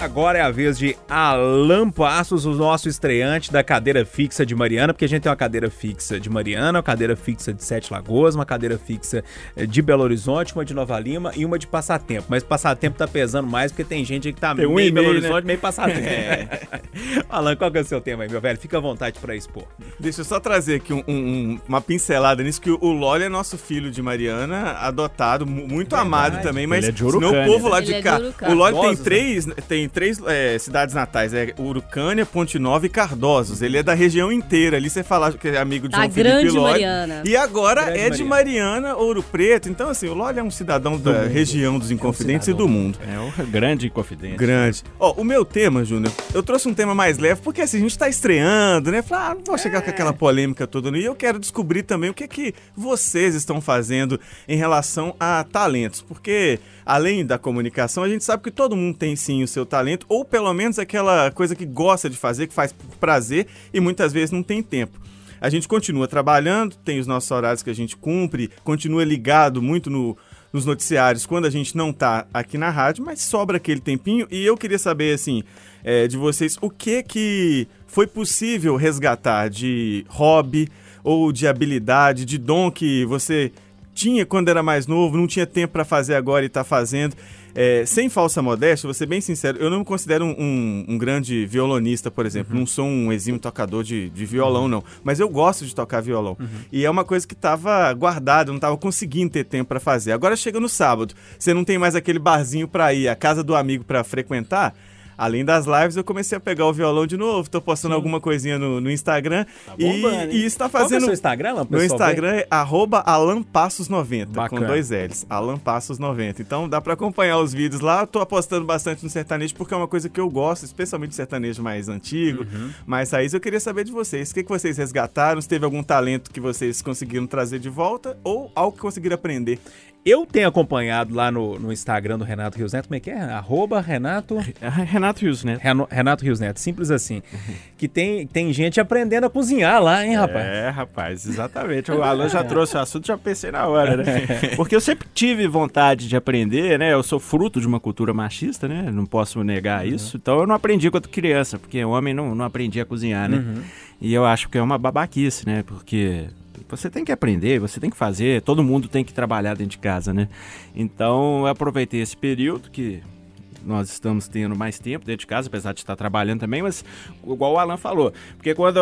Speaker 1: Agora é a vez de Alan Passos, o nosso estreante da cadeira fixa de Mariana, porque a gente tem uma cadeira fixa de Mariana, uma cadeira fixa de Sete Lagoas, uma cadeira fixa eh, de Belo Horizonte, uma de Nova Lima e uma de Passatempo. Mas Passatempo tá pesando mais porque tem gente aí que tá
Speaker 8: Tem um
Speaker 1: meio
Speaker 8: e
Speaker 1: Belo
Speaker 8: né?
Speaker 1: Horizonte, meio Passatempo. Alan, qual que é o seu tema aí, meu velho? Fica à vontade pra expor.
Speaker 2: Deixa eu só trazer aqui um- um- uma pincelada nisso, que o Loli é nosso filho de Mariana, adotado, mu- muito amado também, mas
Speaker 8: Ele é de
Speaker 2: senão o povo lá
Speaker 3: Ele
Speaker 2: de
Speaker 3: é de
Speaker 2: cá. O Loli tem
Speaker 1: Cardosos,
Speaker 2: três, tem três é, cidades natais, é Urucânia, Ponte Nova e Cardosos. Ele é da região inteira. Ali você fala que é amigo de
Speaker 3: Da
Speaker 2: João Felipe
Speaker 3: grande
Speaker 2: Loli.
Speaker 3: Mariana.
Speaker 2: E agora
Speaker 1: Grande
Speaker 2: é de Mariana, Ouro Preto. Então, assim, o Loli é um cidadão da região dos Inconfidentes e do mundo.
Speaker 8: É uma grande confidência.
Speaker 2: Grande. Ó, o meu tema, Júnior, eu trouxe um tema mais leve, porque assim, a gente tá estreando, né? Falar, ah, não vou chegar com aquela polêmica toda. E eu quero descobrir também o que é que vocês estão fazendo em relação a talentos. Porque, além da comunicação, a gente sabe que todo mundo tem sim o seu talento, ou pelo menos aquela coisa que gosta de fazer, que faz por prazer e muitas vezes não tem tempo. A gente continua trabalhando, tem os nossos horários que a gente cumpre, continua ligado muito no, nos noticiários quando a gente não tá aqui na rádio, mas sobra aquele tempinho. E eu queria saber, assim, é, de vocês, o que que foi possível resgatar de hobby ou de habilidade, de dom que você tinha quando era mais novo, não tinha tempo para fazer agora e tá fazendo. É, sem falsa modéstia, vou ser bem sincero, eu não me considero um, um- um grande violonista, por exemplo. Não sou um exímio tocador de, de violão, não. Mas eu gosto de tocar violão. E é uma coisa que tava guardada, eu não tava conseguindo ter tempo para fazer. Agora chega no sábado, você não tem mais aquele barzinho para ir, a casa do amigo para frequentar. Além das lives, eu comecei a pegar o violão de novo. Tô postando alguma coisinha no, no Instagram. e,
Speaker 8: bombando, hein?
Speaker 2: e isso tá
Speaker 1: Qual que é o
Speaker 2: fazendo.
Speaker 1: seu Instagram, pro
Speaker 2: Meu? Instagram é arroba alampassos90, com dois L's. Alampassos90. Então dá pra acompanhar os vídeos lá. Tô apostando bastante no sertanejo porque é uma coisa que eu gosto, especialmente sertanejo mais antigo,
Speaker 1: Uhum.
Speaker 2: mais raiz. Eu queria saber de vocês. O que, que vocês resgataram? Se teve algum talento que vocês conseguiram trazer de volta ou algo que conseguiram aprender?
Speaker 1: Eu tenho acompanhado lá no, no Instagram do Renato Rios Neto, como é que é? Arroba Renato...
Speaker 8: Renato Rios, né?
Speaker 1: Reno- Renato Rios Neto, simples assim. Que tem, tem gente aprendendo a cozinhar lá, hein, rapaz?
Speaker 8: É, rapaz, exatamente. O Alan já trouxe o assunto, já pensei na hora, né? Porque eu sempre tive vontade de aprender, né? Eu sou fruto de uma cultura machista, né? Não posso negar isso. Então eu não aprendi quando criança, porque o homem não, não aprendia a cozinhar, né? E eu acho que é uma babaquice, né? Porque você tem que aprender, você tem que fazer, todo mundo tem que trabalhar dentro de casa, né? Então eu aproveitei esse período que nós estamos tendo mais tempo dentro de casa, apesar de estar trabalhando também, mas igual o Alan falou, porque quando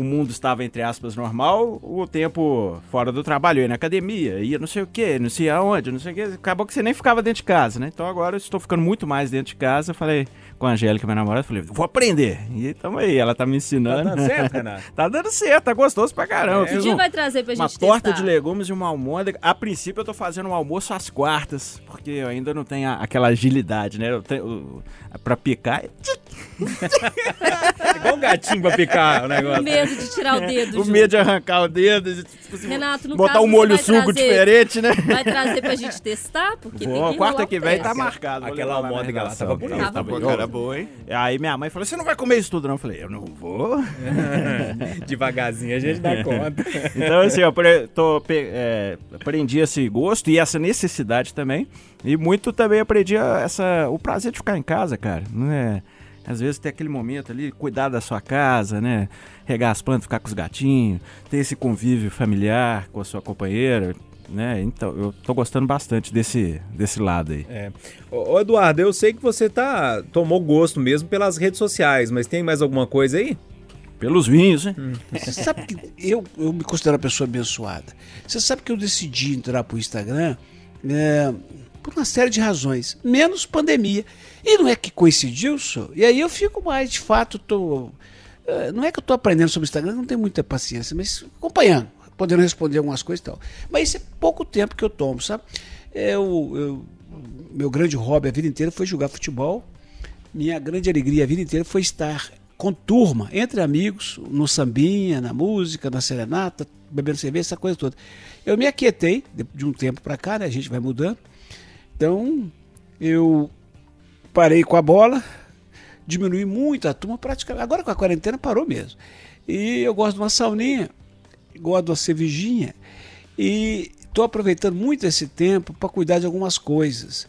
Speaker 8: o mundo estava, entre aspas, normal, o tempo fora do trabalho, eu ia na academia, ia não sei o que, não sei aonde, não sei o que, acabou que você nem ficava dentro de casa, né? Então agora eu estou ficando muito mais dentro de casa, falei com a Angélica, minha namorada, falei, vou aprender. E tamo aí, ela tá me
Speaker 1: Tá
Speaker 8: ensinando.
Speaker 1: dando certo, Renato?
Speaker 8: tá dando certo, tá gostoso pra caramba.
Speaker 3: Que
Speaker 8: Fiz
Speaker 3: dia
Speaker 8: um-
Speaker 3: vai trazer pra
Speaker 8: uma
Speaker 3: gente
Speaker 8: torta
Speaker 3: testar?
Speaker 8: de legumes e uma almôndega. A princípio eu tô fazendo um almoço às quartas, porque eu ainda não tenho a- aquela agilidade, né? Eu tenho, pra picar,
Speaker 1: É igual um gatinho pra picar o negócio.
Speaker 3: Medo de tirar o dedo,
Speaker 8: o
Speaker 3: Ju.
Speaker 8: medo de arrancar o dedo, de, tipo assim,
Speaker 3: Renato, no
Speaker 8: botar
Speaker 3: caso,
Speaker 8: um molho suco
Speaker 3: trazer-
Speaker 8: diferente, né?
Speaker 3: Vai trazer pra gente testar? Porque tem
Speaker 8: Vou,
Speaker 3: que
Speaker 8: quarta que vem tá marcado.
Speaker 1: Aquela almôndega lá
Speaker 8: redação.
Speaker 1: tava bonita.
Speaker 3: Tava boa.
Speaker 2: Cara, boa, hein?
Speaker 8: Aí minha mãe falou: você não vai comer isso tudo, não? Eu falei, eu não vou.
Speaker 1: Devagarzinho a gente dá conta.
Speaker 8: Então, assim, eu tô, é, aprendi esse gosto e essa necessidade também. E muito também aprendi a- essa, o prazer de ficar em casa, cara. Não é, às vezes tem aquele momento ali, cuidar da sua casa, né? Regar as plantas, ficar com os gatinhos, ter esse convívio familiar com a sua companheira, né? Então, eu tô gostando bastante desse, desse lado aí.
Speaker 1: É. Ô, Eduardo, eu sei que você tá tomou gosto mesmo pelas redes sociais, mas tem mais alguma coisa aí?
Speaker 8: Pelos vinhos, né?
Speaker 5: Você sabe que eu, eu me considero uma pessoa abençoada. Você sabe que eu decidi entrar pro Instagram é, por uma série de razões, menos pandemia. E não é que coincidiu, só. E aí eu fico mais, de fato, tô. é, Não é que eu tô aprendendo sobre o Instagram, não tenho muita paciência, mas acompanhando, podendo responder algumas coisas e tal. Mas isso é pouco tempo que eu tomo, sabe? Eu, eu- meu grande hobby a vida inteira foi jogar futebol. Minha grande alegria a vida inteira foi estar com turma, entre amigos, no sambinha, na música, na serenata, bebendo cerveja, essa coisa toda. Eu me aquietei de um tempo para cá, né? A gente vai mudando. Então, eu parei com a bola, diminui muito a turma, praticamente. Agora com a quarentena parou mesmo. E eu gosto de uma sauninha, gosto de uma cervejinha e estou aproveitando muito esse tempo para cuidar de algumas coisas.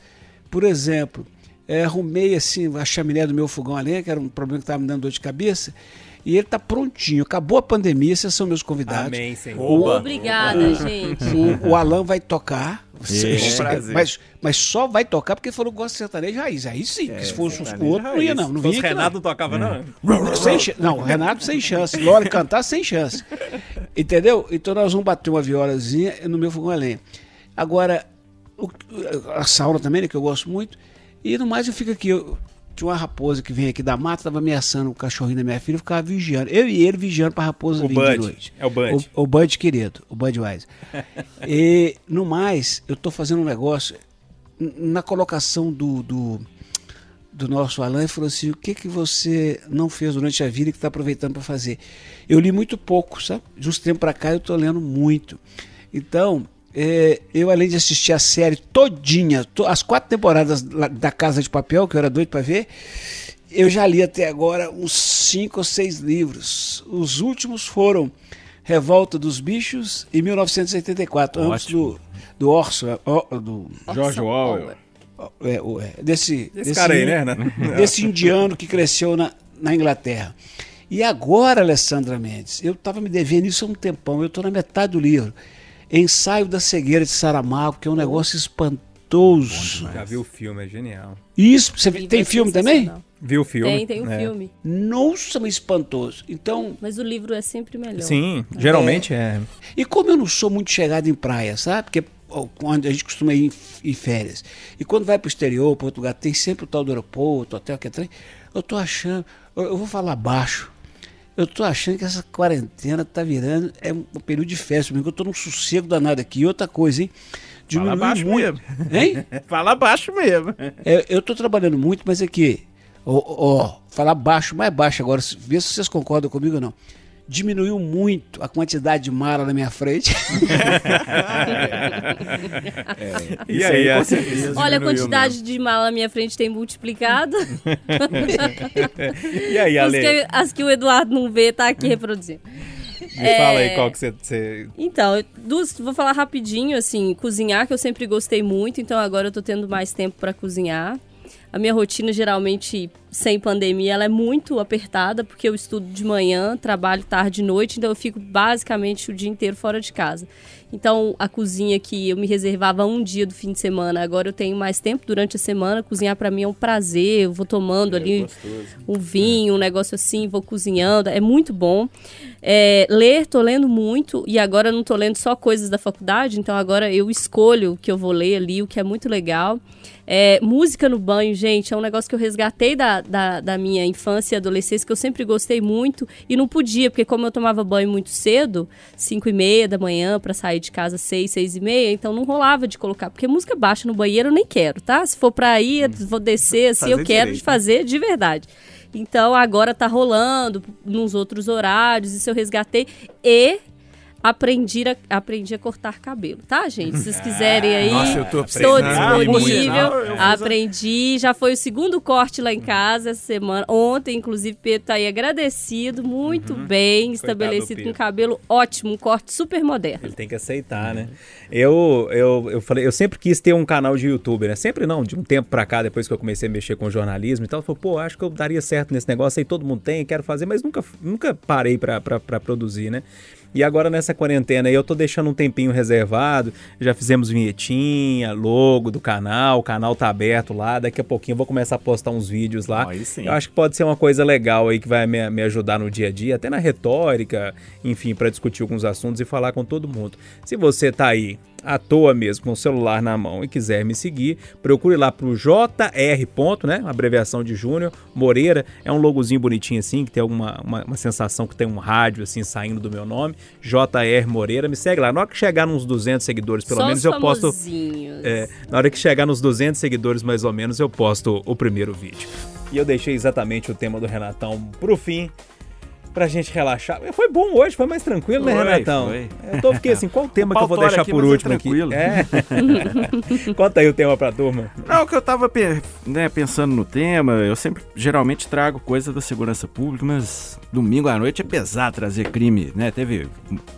Speaker 5: Por exemplo, eh, arrumei assim a chaminé do meu fogão a lenha, que era um problema que estava me dando dor de cabeça, e ele está prontinho. Acabou a pandemia, vocês são meus convidados.
Speaker 1: Amém, Senhor.
Speaker 5: O-
Speaker 3: Obrigada, gente.
Speaker 5: o, o Alan vai tocar.
Speaker 8: É.
Speaker 5: Mas, mas só vai tocar porque ele falou que gosta de sertanejo raiz. Aí sim, porque se fosse o outro, não ia não. Não
Speaker 1: Se fosse
Speaker 5: vinha
Speaker 1: Renato, não tocava, não.
Speaker 5: não. Sem não, Renato sem chance. Lore cantar sem chance. Entendeu? Então nós vamos bater uma violazinha no meu fogão a lenha. Agora, o- a sauna também, né, que eu gosto muito. E no mais eu fico aqui. Eu, tinha uma raposa que vem aqui da mata, tava ameaçando o cachorrinho da minha filha, eu ficava vigiando. Eu e ele vigiando pra raposa
Speaker 1: O
Speaker 5: vir de
Speaker 1: Bud.
Speaker 5: noite.
Speaker 1: É o Bud.
Speaker 5: O, o Bud querido, o Budweiser. e no mais, eu tô fazendo um negócio na colocação do, do, do nosso Alan, ele falou assim: o que que você não fez durante a vida e que está aproveitando para fazer? Eu li muito pouco, sabe? De uns tempos para cá eu tô lendo muito. Então, é, eu além de assistir a série todinha, to- as quatro temporadas da Casa de Papel, que eu era doido para ver, eu já li até agora uns cinco ou seis livros. Os últimos foram Revolta dos Bichos e 1984, ambos do, do Orson, do
Speaker 8: George Orwell.
Speaker 5: é, o- é, desse,
Speaker 1: Esse cara aí, né, Renato?
Speaker 5: desse indiano que cresceu na, na Inglaterra. E agora, Alessandra Mendes, eu estava me devendo isso há um tempão, eu estou na metade do livro. Ensaio da Cegueira de Saramago, que é um negócio espantoso.
Speaker 1: Já viu o filme, é genial.
Speaker 5: Isso, você
Speaker 3: Livro
Speaker 5: tem
Speaker 3: é
Speaker 5: filme também?
Speaker 3: sensacional.
Speaker 1: Viu o filme?
Speaker 3: Tem, tem um
Speaker 1: É.
Speaker 3: filme.
Speaker 5: Nossa, mas espantoso. Então,
Speaker 3: Mas o livro é sempre melhor.
Speaker 1: Sim, geralmente é.
Speaker 5: E como eu não sou muito chegado em praia, sabe? Porque quando a gente costuma ir em, em férias. E quando vai para o exterior, para outro lugar, tem sempre o tal do aeroporto, hotel, que é trem. Eu tô achando, eu, eu vou falar baixo. Eu tô achando que essa quarentena tá virando é um período de festa, mesmo, eu tô num sossego danado aqui. E outra coisa, hein?
Speaker 8: Fala baixo
Speaker 5: muito. Hein?
Speaker 8: Fala baixo mesmo.
Speaker 5: É, eu tô trabalhando muito, mas é que, ó, falar baixo, mais baixo agora, vê se vocês concordam comigo ou não. Diminuiu muito a quantidade de mala na minha frente.
Speaker 1: E
Speaker 8: Isso
Speaker 1: aí,
Speaker 8: aí, certeza.
Speaker 3: Olha a quantidade de mala na minha frente tem multiplicado.
Speaker 1: E aí,
Speaker 3: As
Speaker 1: Ale?
Speaker 3: que, as que o Eduardo não vê, tá aqui reproduzindo.
Speaker 1: Me fala aí qual que você... você-
Speaker 3: Então, dos- vou falar rapidinho, assim, cozinhar, que eu sempre gostei muito, então agora eu tô tendo mais tempo para cozinhar. A minha rotina, geralmente, sem pandemia, ela é muito apertada, porque eu estudo de manhã, trabalho tarde e noite, então eu fico basicamente o dia inteiro fora de casa. Então, a cozinha que eu me reservava um dia do fim de semana, agora eu tenho mais tempo durante a semana. Cozinhar para mim é um prazer, eu vou tomando ali um vinho, um negócio assim, vou cozinhando, é muito bom. É, ler, tô lendo muito, e agora eu não tô lendo só coisas da faculdade, então agora eu escolho o que eu vou ler ali, o que é muito legal. É, música no banho, gente, é um negócio que eu resgatei da, da, da minha infância e adolescência, que eu sempre gostei muito e não podia, porque como eu tomava banho muito cedo, 5 e meia da manhã, pra sair de casa 6, 6 e meia, então não rolava de colocar, porque música baixa no banheiro eu nem quero, tá? Se for pra ir, vou descer, assim,
Speaker 2: Fazer
Speaker 3: eu quero
Speaker 2: direito,
Speaker 3: de fazer de verdade. Então agora tá rolando nos outros horários, isso eu resgatei. E aprendi a, aprendi a cortar cabelo, tá, gente? Se vocês quiserem aí,
Speaker 2: Nossa, eu tô
Speaker 3: estou disponível. Aprendi, já foi o segundo corte lá em casa essa semana. Ontem, inclusive, Pedro tá aí agradecido, muito bem, estabelecido com cabelo ótimo, um corte super moderno.
Speaker 1: Ele tem que aceitar, né? Eu, eu, eu falei, eu sempre quis ter um canal de YouTube, né? Sempre não, de um tempo pra cá, depois que eu comecei a mexer com jornalismo e tal, eu falei, pô, acho que eu daria certo nesse negócio aí, todo mundo tem, quero fazer, mas nunca, nunca parei pra, pra, pra produzir, né? E agora nessa quarentena aí eu tô deixando um tempinho reservado, já fizemos vinhetinha, logo do canal, o canal tá aberto lá, daqui a pouquinho eu vou começar a postar uns vídeos lá. Eu acho que pode ser uma coisa legal aí que vai me, me ajudar no dia a dia, até na retórica, enfim, para discutir alguns assuntos e falar com todo mundo. Se você tá aí à toa mesmo, com o celular na mão e quiser me seguir, procure lá pro JR. ponto, né? Abreviação de Júnior Moreira. É um logozinho bonitinho assim, que tem alguma uma, uma sensação que tem um rádio assim saindo do meu nome. JR Moreira. Me segue lá. Na hora que chegar nos 200 seguidores, pelo
Speaker 3: Só
Speaker 1: menos
Speaker 3: os
Speaker 1: eu posto. É, na hora que chegar nos 200 seguidores, mais ou menos, eu posto o primeiro vídeo. E eu deixei exatamente o tema do Renatão pro fim, pra gente relaxar. Foi bom hoje, foi mais tranquilo, né,
Speaker 8: Foi,
Speaker 1: Renatão?
Speaker 8: foi.
Speaker 1: Eu tô fiquei assim, qual o tema que eu vou deixar
Speaker 8: aqui,
Speaker 1: por
Speaker 8: é
Speaker 1: último aqui?
Speaker 8: tranquilo.
Speaker 1: É. Conta aí o tema pra turma.
Speaker 8: Não, que eu tava né, pensando no tema, eu sempre geralmente trago coisa da segurança pública, mas domingo à noite é pesado trazer crime, né? Teve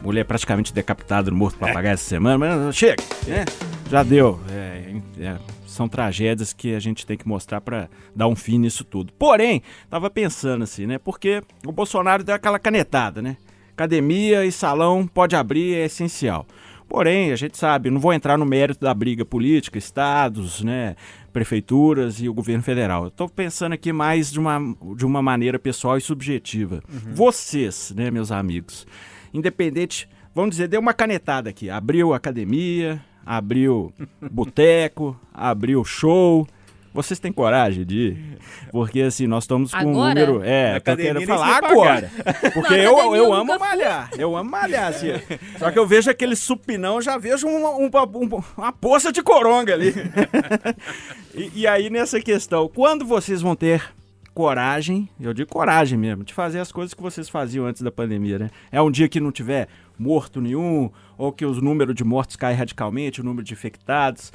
Speaker 8: mulher praticamente decapitada no morto papagaio essa semana, mas chega, né? Já deu. É, é, são tragédias que a gente tem que mostrar pra dar um fim nisso tudo. Porém, tava pensando assim, né? Porque o Bolsonaro deu aquela canetada, né? Academia e salão pode abrir, é essencial. Porém, a gente sabe, não vou entrar no mérito da briga política, estados, né, prefeituras e o governo federal. Tô pensando aqui mais de uma, de uma maneira pessoal e subjetiva. Vocês, né, meus amigos, independente, vamos dizer, deu uma canetada aqui, abriu academia, abriu boteco, abriu show. Vocês têm coragem de ir? Porque assim, nós estamos com um
Speaker 3: Agora?
Speaker 8: número. É,
Speaker 1: Na
Speaker 8: eu
Speaker 1: nem
Speaker 8: falar agora. Porque
Speaker 3: Na
Speaker 8: eu, eu
Speaker 3: eu
Speaker 8: amo
Speaker 3: fui.
Speaker 8: malhar. Eu amo malhar, assim. Só que eu vejo aquele supinão, já vejo uma, uma, uma, uma poça de coronga ali. e, e aí, nessa questão, quando vocês vão ter coragem, eu digo coragem mesmo, de fazer as coisas que vocês faziam antes da pandemia, né? É um dia que não tiver morto nenhum, ou que os números de mortos caem radicalmente, o número de infectados.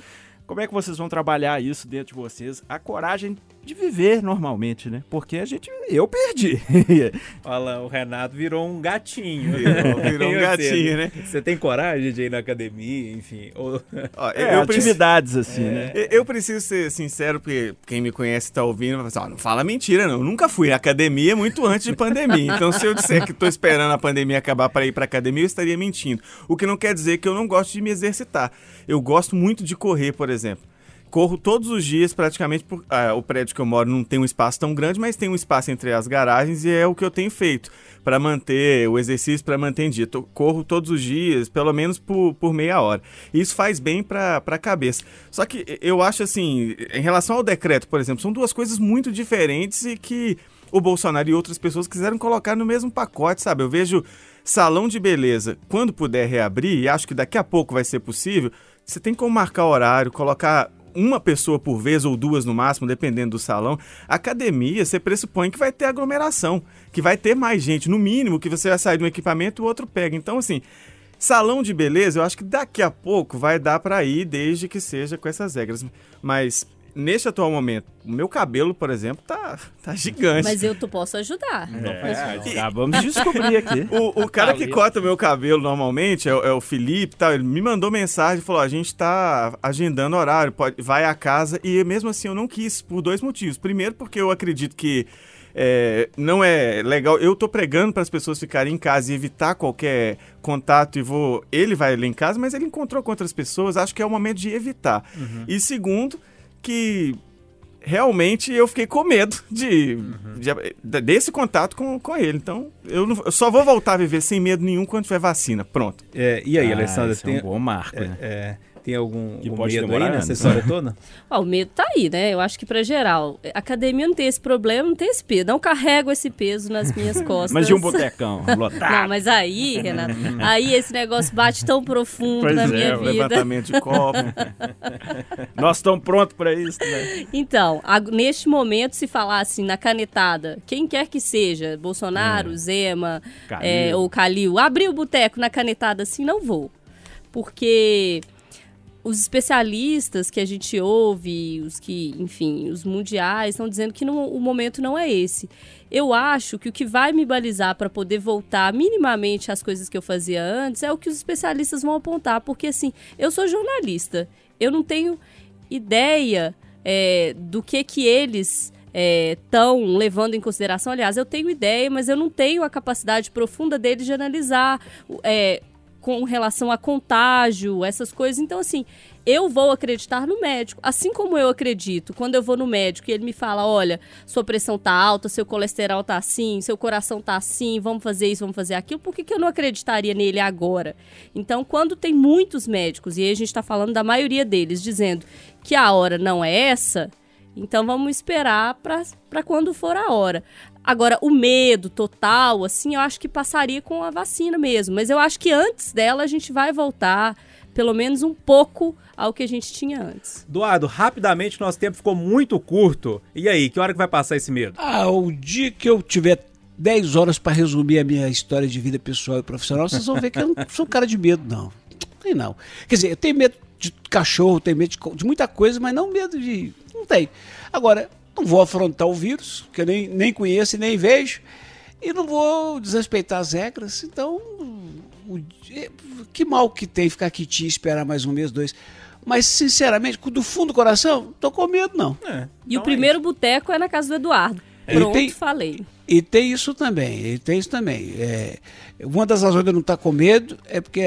Speaker 8: Como é que vocês vão trabalhar isso dentro de vocês? A coragem de viver normalmente, né? Porque a gente. Eu perdi.
Speaker 1: Olha, o Renato virou um gatinho.
Speaker 2: Virou- virou um
Speaker 1: você?
Speaker 2: gatinho, né?
Speaker 1: Você tem coragem de ir na academia, enfim? Ou...
Speaker 2: Ó,
Speaker 8: É,
Speaker 2: eu, preciso,
Speaker 8: atividades assim, né?
Speaker 2: eu- eu preciso ser sincero, porque quem me conhece tá ouvindo vai falar assim, não fala mentira não, eu nunca fui à academia muito antes de pandemia, então se eu disser que tô esperando a pandemia acabar para ir pra academia, eu estaria mentindo. O que não quer dizer que eu não gosto de me exercitar. Eu gosto muito de correr, por exemplo. Corro todos os dias praticamente. Por, ah, o prédio que eu moro não tem um espaço tão grande, mas tem um espaço entre as garagens e é o que eu tenho feito para manter o exercício, para manter em dia. Corro todos os dias, pelo menos por, por meia hora. Isso faz bem para a cabeça. Só que eu acho assim, em relação ao decreto, por exemplo, são duas coisas muito diferentes e que o Bolsonaro e outras pessoas quiseram colocar no mesmo pacote, sabe? Eu vejo salão de beleza, quando puder reabrir, e acho que daqui a pouco vai ser possível, você tem como marcar horário, colocar uma pessoa por vez ou duas no máximo, dependendo do salão. Academia, você pressupõe que vai ter aglomeração, que vai ter mais gente, no mínimo, que você vai sair de um equipamento o outro pega. Então, assim, salão de beleza, eu acho que daqui a pouco vai dar pra ir, desde que seja com essas regras. Mas neste atual momento, o meu cabelo, por exemplo, tá, tá gigante.
Speaker 3: Mas eu tu posso ajudar.
Speaker 8: É, acabamos de descobrir aqui.
Speaker 2: O, o cara que corta o meu cabelo normalmente é, o- é o Felipe, tá? ele me mandou mensagem e falou: a gente tá agendando horário, pode, vai à casa. E mesmo assim eu não quis, por dois motivos. Primeiro, porque eu acredito que é, não é legal. Eu tô pregando para as pessoas ficarem em casa e evitar qualquer contato e vou. Ele vai ali em casa, mas ele encontrou com outras pessoas. Acho que é o momento de evitar. E segundo, que realmente eu fiquei com medo de, de- desse contato com, com ele. Então, eu, não- eu só vou voltar a viver sem medo nenhum quando tiver vacina. Pronto.
Speaker 1: É, e aí,
Speaker 8: Ah,
Speaker 1: Alessandra,
Speaker 8: esse
Speaker 1: tem,
Speaker 8: é um bom marco, né?
Speaker 1: é, tem algum,
Speaker 8: Que
Speaker 1: algum
Speaker 8: pode
Speaker 1: medo
Speaker 8: demorar
Speaker 1: aí nessa história toda?
Speaker 3: Ó, o medo tá aí, né? Eu acho que pra geral. A academia não tem esse problema, não tem esse peso. Não carrego esse peso nas minhas costas.
Speaker 8: Mas de um botecão lotado.
Speaker 3: Não, mas aí, Renato, aí esse negócio bate tão profundo
Speaker 8: Pois
Speaker 3: na
Speaker 8: é,
Speaker 3: minha
Speaker 8: o
Speaker 3: vida.
Speaker 2: Levantamento de copo.
Speaker 8: Nós estamos prontos para isso, né?
Speaker 3: Então, a- neste momento, se falar assim na canetada, quem quer que seja, Bolsonaro, Zema
Speaker 8: Calil.
Speaker 3: é, ou Calil, abrir o boteco na canetada assim, não vou. Porque os especialistas que a gente ouve, os que, enfim, os mundiais, estão dizendo que não- o momento não é esse. Eu acho que o que vai me balizar para poder voltar minimamente às coisas que eu fazia antes é o que os especialistas vão apontar, porque assim, eu sou jornalista, eu não tenho ideia é, do que que eles estão levando em consideração. Aliás, eu tenho ideia, mas eu não tenho a capacidade profunda deles de analisar é, com relação a contágio, essas coisas. Então, assim, eu vou acreditar no médico. Assim como eu acredito, quando eu vou no médico e ele me fala, olha, sua pressão tá alta, seu colesterol tá assim, seu coração tá assim, vamos fazer isso, vamos fazer aquilo, por que, que eu não acreditaria nele agora? Então, quando tem muitos médicos, e aí a gente está falando da maioria deles, dizendo que a hora não é essa, então vamos esperar para quando for a hora. Agora, o medo total, assim, eu acho que passaria com a vacina mesmo. Mas eu acho que antes dela a gente vai voltar, pelo menos um pouco, ao que a gente tinha antes.
Speaker 1: Eduardo, rapidamente, nosso tempo ficou muito curto. E aí, que hora que vai passar esse medo?
Speaker 5: Ah, o dia que eu tiver 10 horas para resumir a minha história de vida pessoal e profissional, vocês vão ver que eu não sou um cara de medo, não. Não tem não. Quer dizer, eu tenho medo de cachorro, tenho medo de, de muita coisa, mas não medo de. Não tem. Agora, não vou afrontar o vírus, que eu nem, nem conheço e nem vejo, e não vou desrespeitar as regras. Então, o- que mal que tem ficar quietinho e esperar mais um mês, dois. Mas, sinceramente, do fundo do coração, não tô com medo, não.
Speaker 3: E o primeiro boteco é na casa do Eduardo.
Speaker 5: E
Speaker 3: Pronto,
Speaker 5: tem-
Speaker 3: falei.
Speaker 5: E tem isso também, e tem isso também. É, uma das razões de eu não estar com medo é porque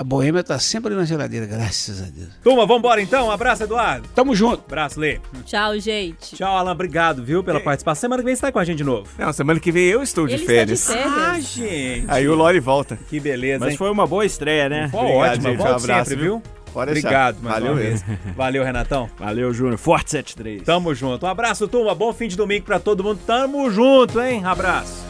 Speaker 5: a, boêmia está sempre ali na geladeira, graças a Deus.
Speaker 1: Turma, vambora então. Um abraço, Eduardo.
Speaker 5: Tamo junto.
Speaker 1: Abraço, Lê.
Speaker 3: Tchau, gente.
Speaker 1: Tchau, Alan. Obrigado, viu, pela participação. Semana que vem você tá com a gente de novo.
Speaker 2: Não, semana que vem eu estou de
Speaker 3: Ele
Speaker 2: férias.
Speaker 3: está de férias.
Speaker 1: Ah, gente.
Speaker 2: Aí o Lori volta.
Speaker 1: Que beleza,
Speaker 8: Mas
Speaker 1: hein?
Speaker 8: foi uma boa estreia, né?
Speaker 1: Foi
Speaker 2: Obrigado,
Speaker 1: ótimo.
Speaker 2: gente. Um
Speaker 1: Volte
Speaker 2: abraço,
Speaker 1: sempre, viu?
Speaker 2: Pode deixar.
Speaker 1: Obrigado mais
Speaker 2: Valeu
Speaker 1: uma
Speaker 2: mesmo.
Speaker 1: vez. Valeu, Renatão.
Speaker 8: Valeu, Júnior. Forte 73.
Speaker 1: Tamo junto. Um abraço, turma. Bom fim de domingo pra todo mundo. Tamo junto, hein? Abraço.